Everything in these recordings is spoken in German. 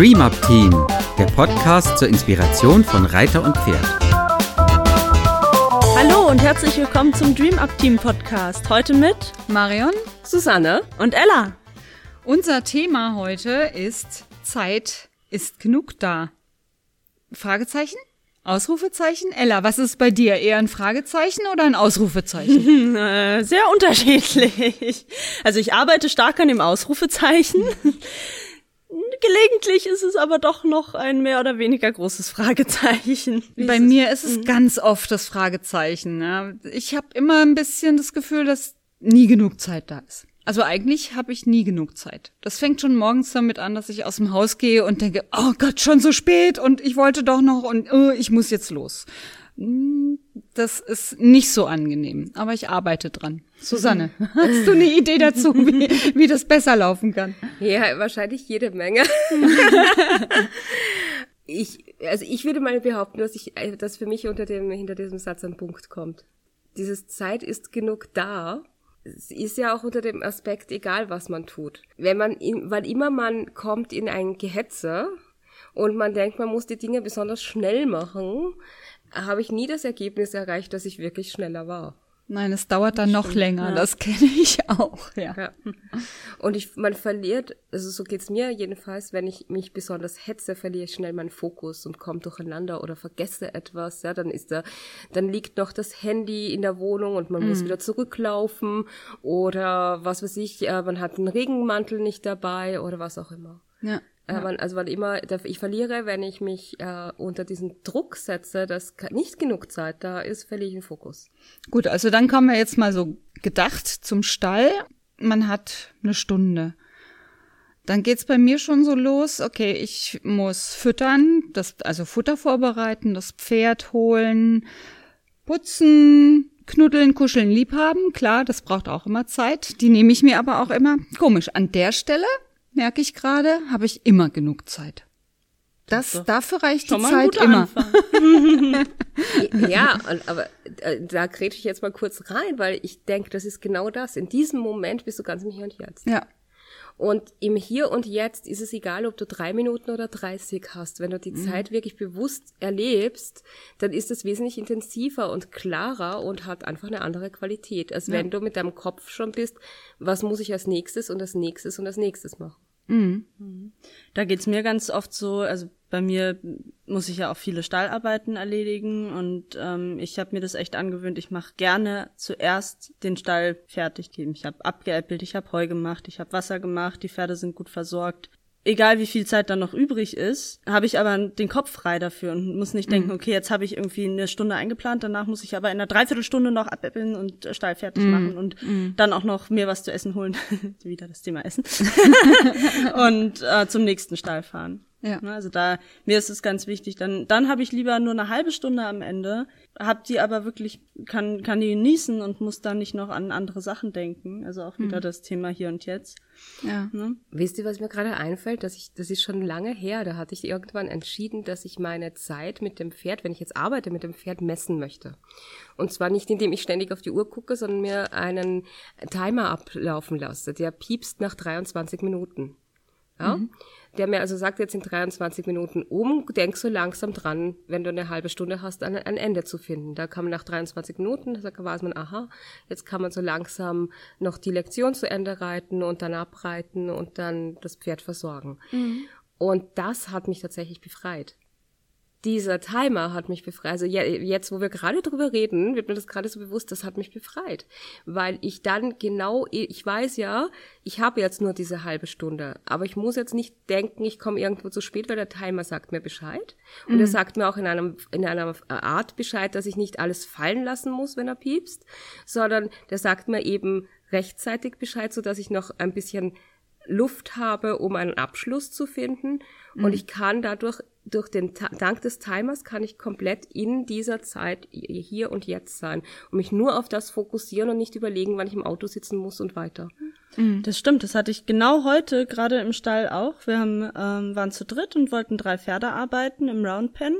Dream Up Team, der Podcast zur Inspiration von Reiter und Pferd. Hallo und herzlich willkommen zum Dream Up Team Podcast. Heute mit Marion Susanne und Ella. Unser Thema heute ist Zeit ist genug da. Fragezeichen? Ausrufezeichen? Ella, was ist bei dir? Eher ein Fragezeichen oder ein Ausrufezeichen? sehr unterschiedlich. Also ich arbeite stark an dem Ausrufezeichen. Gelegentlich ist es aber doch noch ein mehr oder weniger großes Fragezeichen. Wie Bei ist mir ist es mhm. ganz oft das Fragezeichen. Ja. Ich habe immer ein bisschen das Gefühl, dass nie genug Zeit da ist. Also eigentlich habe ich nie genug Zeit. Das fängt schon morgens damit an, dass ich aus dem Haus gehe und denke, oh Gott, schon so spät und ich wollte doch noch und oh, ich muss jetzt los. Hm, das ist nicht so angenehm, aber ich arbeite dran. Susanne, hast du eine Idee dazu, wie, wie das besser laufen kann? Ja, wahrscheinlich jede Menge. ich, also ich würde mal behaupten, dass ich, dass für mich unter dem, hinter diesem Satz ein Punkt kommt. Dieses Zeit ist genug da. Es ist ja auch unter dem Aspekt egal, was man tut. Wenn man, in, weil immer man kommt in ein Gehetze und man denkt, man muss die Dinge besonders schnell machen, habe ich nie das Ergebnis erreicht, dass ich wirklich schneller war. Nein, es dauert dann noch länger, ja. das kenne ich auch, ja. ja. Und ich, man verliert, also so geht's mir jedenfalls, wenn ich mich besonders hetze, verliere ich schnell meinen Fokus und komme durcheinander oder vergesse etwas, ja, dann ist da, dann liegt noch das Handy in der Wohnung und man mhm. muss wieder zurücklaufen oder was weiß ich, äh, man hat einen Regenmantel nicht dabei oder was auch immer. Ja. Ja. Äh, also weil immer, ich verliere, wenn ich mich äh, unter diesen Druck setze, dass nicht genug Zeit da ist, verliere ich den Fokus. Gut, also dann kommen wir jetzt mal so gedacht zum Stall. Man hat eine Stunde. Dann geht's bei mir schon so los, okay, ich muss füttern, das, also Futter vorbereiten, das Pferd holen, putzen, knuddeln, kuscheln, liebhaben. Klar, das braucht auch immer Zeit. Die nehme ich mir aber auch immer. Komisch, an der Stelle merke ich gerade, habe ich immer genug Zeit. Das, dafür reicht die Zeit immer. ja, aber äh, da krete ich jetzt mal kurz rein, weil ich denke, das ist genau das. In diesem Moment bist du ganz im Hier und Jetzt. Ja. Und im Hier und Jetzt ist es egal, ob du drei Minuten oder 30 hast. Wenn du die mhm. Zeit wirklich bewusst erlebst, dann ist es wesentlich intensiver und klarer und hat einfach eine andere Qualität, als ja. wenn du mit deinem Kopf schon bist, was muss ich als nächstes und als nächstes und als nächstes machen. Mhm. mhm. Da geht's mir ganz oft so, also bei mir muss ich ja auch viele Stallarbeiten erledigen und ähm, ich habe mir das echt angewöhnt. Ich mache gerne zuerst den Stall fertig. Ich habe abgeäppelt, ich habe Heu gemacht, ich habe Wasser gemacht, die Pferde sind gut versorgt egal wie viel Zeit dann noch übrig ist, habe ich aber den Kopf frei dafür und muss nicht denken, mhm. okay, jetzt habe ich irgendwie eine Stunde eingeplant, danach muss ich aber in einer Dreiviertelstunde noch abäppeln und äh, Stall fertig mhm. machen und mhm. dann auch noch mir was zu essen holen. Wieder das Thema Essen. und äh, zum nächsten Stall fahren. Ja. Ne, also da, mir ist es ganz wichtig, dann, dann habe ich lieber nur eine halbe Stunde am Ende, hab die aber wirklich, kann, kann die genießen und muss dann nicht noch an andere Sachen denken. Also auch wieder mhm. das Thema hier und jetzt. Ja. Ne? Wisst ihr, was mir gerade einfällt? Dass ich, das ist schon lange her, da hatte ich irgendwann entschieden, dass ich meine Zeit mit dem Pferd, wenn ich jetzt arbeite, mit dem Pferd messen möchte. Und zwar nicht, indem ich ständig auf die Uhr gucke, sondern mir einen Timer ablaufen lasse. Der piepst nach 23 Minuten. Ja? Mhm der mir also sagt, jetzt in 23 Minuten um, denk so langsam dran, wenn du eine halbe Stunde hast, ein, ein Ende zu finden. Da kann man nach 23 Minuten, da weiß man, aha, jetzt kann man so langsam noch die Lektion zu Ende reiten und dann abreiten und dann das Pferd versorgen. Mhm. Und das hat mich tatsächlich befreit dieser Timer hat mich befreit. Also jetzt, wo wir gerade drüber reden, wird mir das gerade so bewusst, das hat mich befreit. Weil ich dann genau, ich weiß ja, ich habe jetzt nur diese halbe Stunde, aber ich muss jetzt nicht denken, ich komme irgendwo zu spät, weil der Timer sagt mir Bescheid. Und mhm. er sagt mir auch in, einem, in einer Art Bescheid, dass ich nicht alles fallen lassen muss, wenn er piepst, sondern der sagt mir eben rechtzeitig Bescheid, so dass ich noch ein bisschen Luft habe, um einen Abschluss zu finden. Mhm. Und ich kann dadurch durch den dank des Timers kann ich komplett in dieser Zeit hier und jetzt sein und mich nur auf das fokussieren und nicht überlegen, wann ich im Auto sitzen muss und weiter. Mhm. Das stimmt, das hatte ich genau heute gerade im Stall auch. Wir haben, ähm, waren zu dritt und wollten drei Pferde arbeiten im Roundpen.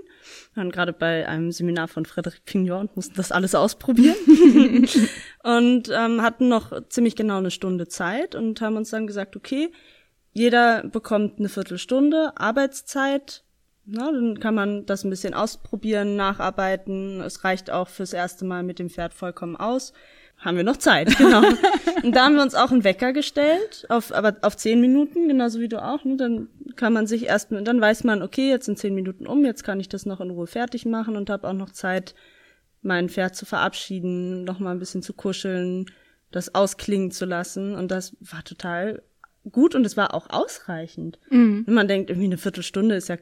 Wir waren gerade bei einem Seminar von Frederic Pignon und mussten das alles ausprobieren. und ähm, hatten noch ziemlich genau eine Stunde Zeit und haben uns dann gesagt, okay, jeder bekommt eine Viertelstunde Arbeitszeit. Na, dann kann man das ein bisschen ausprobieren, nacharbeiten. Es reicht auch fürs erste Mal mit dem Pferd vollkommen aus. Haben wir noch Zeit, genau. und da haben wir uns auch einen Wecker gestellt, auf, aber auf zehn Minuten, genauso wie du auch. Ne? Dann kann man sich erst, dann weiß man, okay, jetzt sind zehn Minuten um, jetzt kann ich das noch in Ruhe fertig machen und habe auch noch Zeit, mein Pferd zu verabschieden, noch mal ein bisschen zu kuscheln, das ausklingen zu lassen. Und das war total gut und es war auch ausreichend. Mhm. Wenn man denkt, irgendwie eine Viertelstunde ist ja,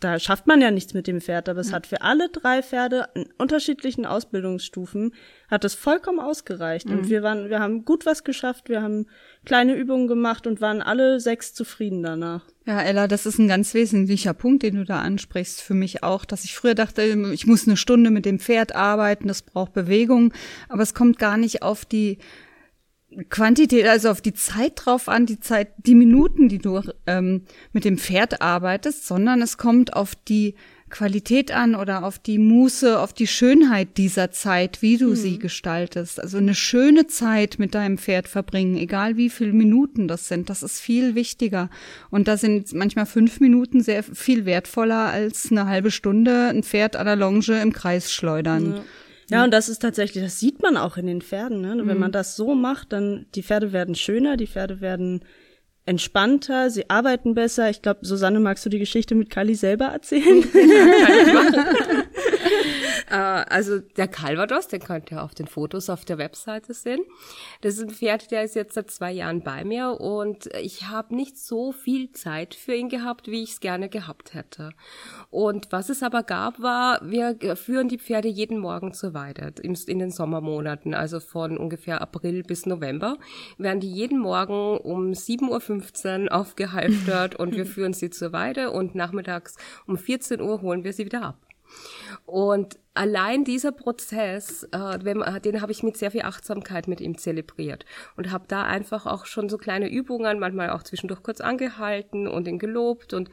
da schafft man ja nichts mit dem Pferd, aber es mhm. hat für alle drei Pferde in unterschiedlichen Ausbildungsstufen hat es vollkommen ausgereicht. Mhm. Und wir waren, wir haben gut was geschafft, wir haben kleine Übungen gemacht und waren alle sechs zufrieden danach. Ja, Ella, das ist ein ganz wesentlicher Punkt, den du da ansprichst für mich auch, dass ich früher dachte, ich muss eine Stunde mit dem Pferd arbeiten, das braucht Bewegung, aber es kommt gar nicht auf die Quantität, also auf die Zeit drauf an, die Zeit, die Minuten, die du ähm, mit dem Pferd arbeitest, sondern es kommt auf die Qualität an oder auf die Muße, auf die Schönheit dieser Zeit, wie du mhm. sie gestaltest. Also eine schöne Zeit mit deinem Pferd verbringen, egal wie viele Minuten das sind, das ist viel wichtiger. Und da sind manchmal fünf Minuten sehr viel wertvoller als eine halbe Stunde ein Pferd à la Longe im Kreis schleudern. Ja. Ja, und das ist tatsächlich, das sieht man auch in den Pferden. Ne? Wenn man mhm. das so macht, dann die Pferde werden schöner, die Pferde werden entspannter, sie arbeiten besser. Ich glaube, Susanne, magst du die Geschichte mit Kali selber erzählen? äh, also der Calvados, den könnt ihr auf den Fotos auf der Webseite sehen. Das ist ein Pferd, der ist jetzt seit zwei Jahren bei mir und ich habe nicht so viel Zeit für ihn gehabt, wie ich es gerne gehabt hätte. Und was es aber gab, war, wir führen die Pferde jeden Morgen zur Weide in den Sommermonaten, also von ungefähr April bis November, werden die jeden Morgen um 7.15 Uhr aufgehalftert und wir führen sie zur Weide und nachmittags um 14 Uhr holen wir sie wieder ab. Und allein dieser Prozess, äh, den habe ich mit sehr viel Achtsamkeit mit ihm zelebriert und habe da einfach auch schon so kleine Übungen, manchmal auch zwischendurch kurz angehalten und ihn gelobt und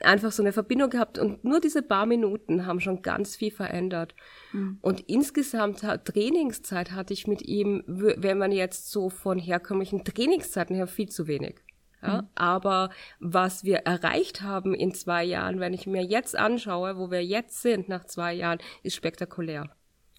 einfach so eine Verbindung gehabt. Und nur diese paar Minuten haben schon ganz viel verändert. Mhm. Und insgesamt Trainingszeit hatte ich mit ihm, wenn man jetzt so von herkömmlichen Trainingszeiten her, viel zu wenig. Ja, mhm. Aber was wir erreicht haben in zwei Jahren, wenn ich mir jetzt anschaue, wo wir jetzt sind nach zwei Jahren, ist spektakulär.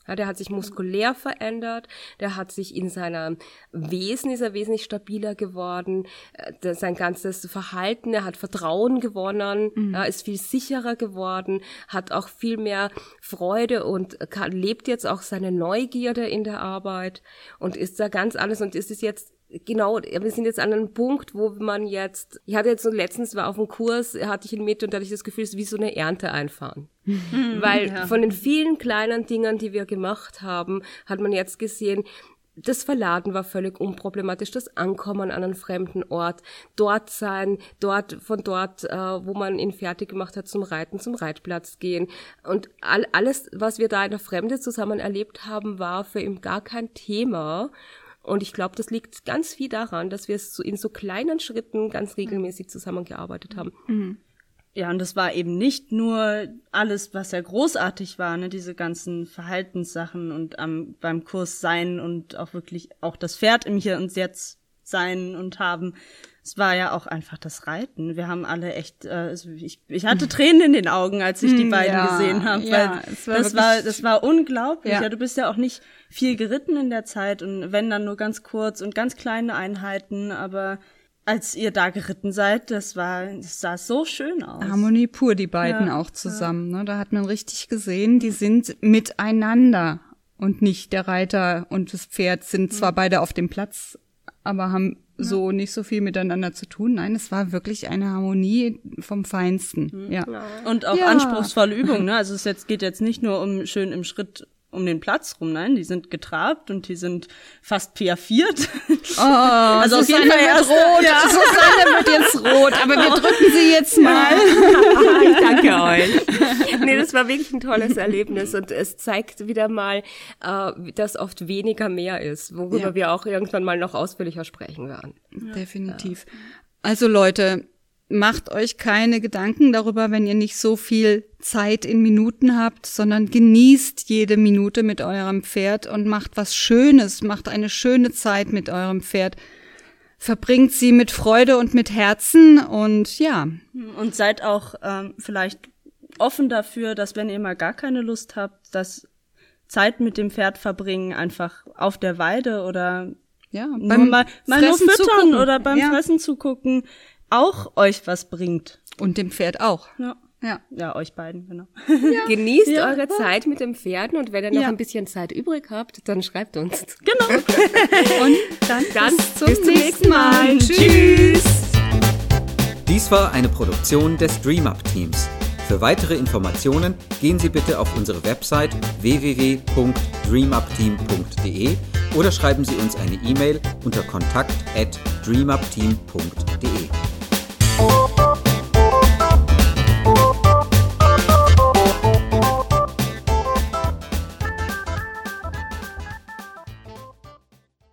Ja, der hat sich muskulär verändert, der hat sich in seinem Wesen, ist er wesentlich stabiler geworden, äh, sein ganzes Verhalten, er hat Vertrauen gewonnen, mhm. ja, ist viel sicherer geworden, hat auch viel mehr Freude und kann, lebt jetzt auch seine Neugierde in der Arbeit und ist da ganz alles und ist es jetzt genau, wir sind jetzt an einem Punkt, wo man jetzt, ich hatte jetzt so letztens war auf dem Kurs, hatte ich ihn mit und da hatte ich das Gefühl, es ist wie so eine Ernte einfahren. Mhm, Weil ja. von den vielen kleinen Dingen, die wir gemacht haben, hat man jetzt gesehen, das Verladen war völlig unproblematisch, das Ankommen an einen fremden Ort, dort sein, dort, von dort, äh, wo man ihn fertig gemacht hat zum Reiten, zum Reitplatz gehen. Und all, alles, was wir da in der Fremde zusammen erlebt haben, war für ihn gar kein Thema. Und ich glaube, das liegt ganz viel daran, dass wir es so in so kleinen Schritten ganz regelmäßig zusammengearbeitet haben. Mhm. Ja, und das war eben nicht nur alles, was ja großartig war, ne, diese ganzen Verhaltenssachen und am, beim Kurs sein und auch wirklich auch das Pferd im Hier und Jetzt sein und haben. Es war ja auch einfach das Reiten. Wir haben alle echt, äh, also ich, ich hatte Tränen in den Augen, als ich die hm, beiden ja, gesehen habe, weil ja, war das war das war unglaublich. Ja. ja, du bist ja auch nicht viel geritten in der Zeit und wenn dann nur ganz kurz und ganz kleine Einheiten, aber als ihr da geritten seid, das war, das sah so schön aus. Harmonie pur, die beiden ja, auch zusammen. Ne? Da hat man richtig gesehen, die sind miteinander und nicht der Reiter und das Pferd sind zwar beide auf dem Platz, aber haben ja. so nicht so viel miteinander zu tun. Nein, es war wirklich eine Harmonie vom Feinsten. Mhm. Ja. Und auch anspruchsvolle Übungen. Ne? Also es jetzt, geht jetzt nicht nur um schön im Schritt um den Platz rum, nein, die sind getrabt und die sind fast piaffiert. Oh, also auf jeden Fall erst rot. Ja. Susanne wird jetzt rot, aber wir drücken sie jetzt mal. ich danke euch. Nee, das war wirklich ein tolles Erlebnis und es zeigt wieder mal, äh, dass oft weniger mehr ist, worüber ja. wir auch irgendwann mal noch ausführlicher sprechen werden. Definitiv. Also Leute, macht euch keine Gedanken darüber, wenn ihr nicht so viel Zeit in Minuten habt, sondern genießt jede Minute mit eurem Pferd und macht was Schönes, macht eine schöne Zeit mit eurem Pferd. verbringt sie mit Freude und mit Herzen und ja. Und seid auch ähm, vielleicht offen dafür, dass wenn ihr mal gar keine Lust habt, dass Zeit mit dem Pferd verbringen, einfach auf der Weide oder Ja, nur mal, mal nur füttern zugucken. oder beim ja. Fressen zugucken, auch euch was bringt. Und dem Pferd auch. Ja. Ja. Ja, euch beiden, genau. Genießt Ja. eure Zeit mit den Pferden und wenn ihr noch Ja. ein bisschen Zeit übrig habt, dann schreibt uns. Genau. Und dann, Dann bis zum, bis zum nächsten nächsten Mal. Mal. Tschüss. Dies war eine Produktion des DreamUp Teams. Für weitere Informationen gehen Sie bitte auf unsere Website www.dreamupteam.de oder schreiben Sie uns eine E-Mail unter kontakt@dreamupteam.de. Oh.